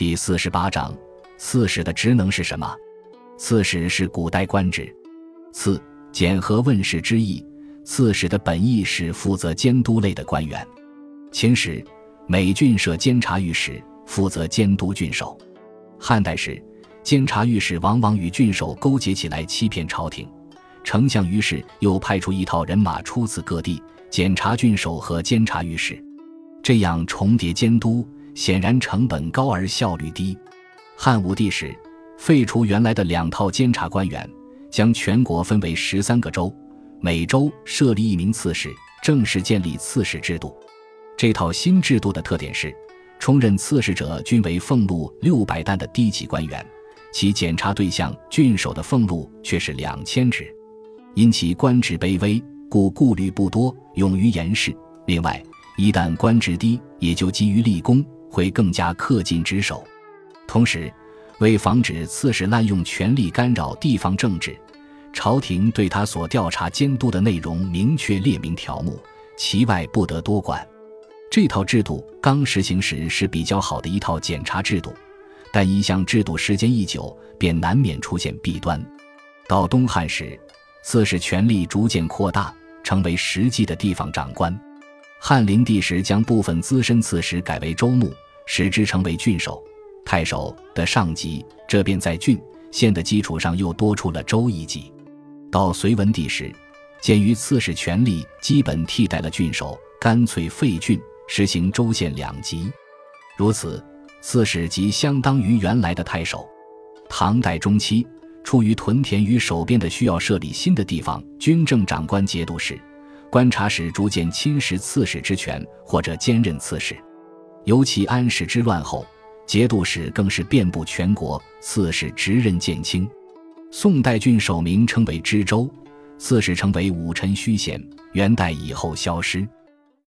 第四十八章，刺史的职能是什么？刺史是古代官职，刺检核问世之意。刺史的本意是负责监督类的官员。秦时，每郡设监察御史，负责监督郡守。汉代时，监察御史往往与郡守勾结起来，欺骗朝廷。丞相于是又派出一套人马出自各地，检查郡守和监察御史，这样重叠监督，显然成本高而效率低。汉武帝时，废除原来的两套监察官员，将全国分为十三个州，每州设立一名刺史，正式建立刺史制度。这套新制度的特点是，充任刺史者均为俸禄六百担的低级官员，其检查对象郡守的俸禄却是两千纸。因其官职卑微，故顾虑不多，勇于言事。另外，一旦官职低，也就急于立功，会更加恪尽职守。同时，为防止刺史滥用权力干扰地方政治，朝廷对他所调查监督的内容明确列明条目，其外不得多管。这套制度刚实行时是比较好的一套检查制度，但一项制度时间一久，便难免出现弊端。到东汉时，刺史权力逐渐扩大，成为实际的地方长官。汉灵帝时，将部分资深刺史改为州牧，使之成为郡守、太守的上级，这便在郡县的基础上又多出了州一级。到隋文帝时，鉴于刺史权力基本替代了郡守，干脆废郡，实行州县两级。如此，刺史即相当于原来的太守。唐代中期。出于屯田与守边的需要，设立新的地方军政长官节度使、观察使，逐渐侵蚀刺史之权，或者兼任刺史。尤其安史之乱后，节度使更是遍布全国，刺史职任渐轻。宋代郡守名称为知州，刺史称为武臣虚衔。元代以后消失。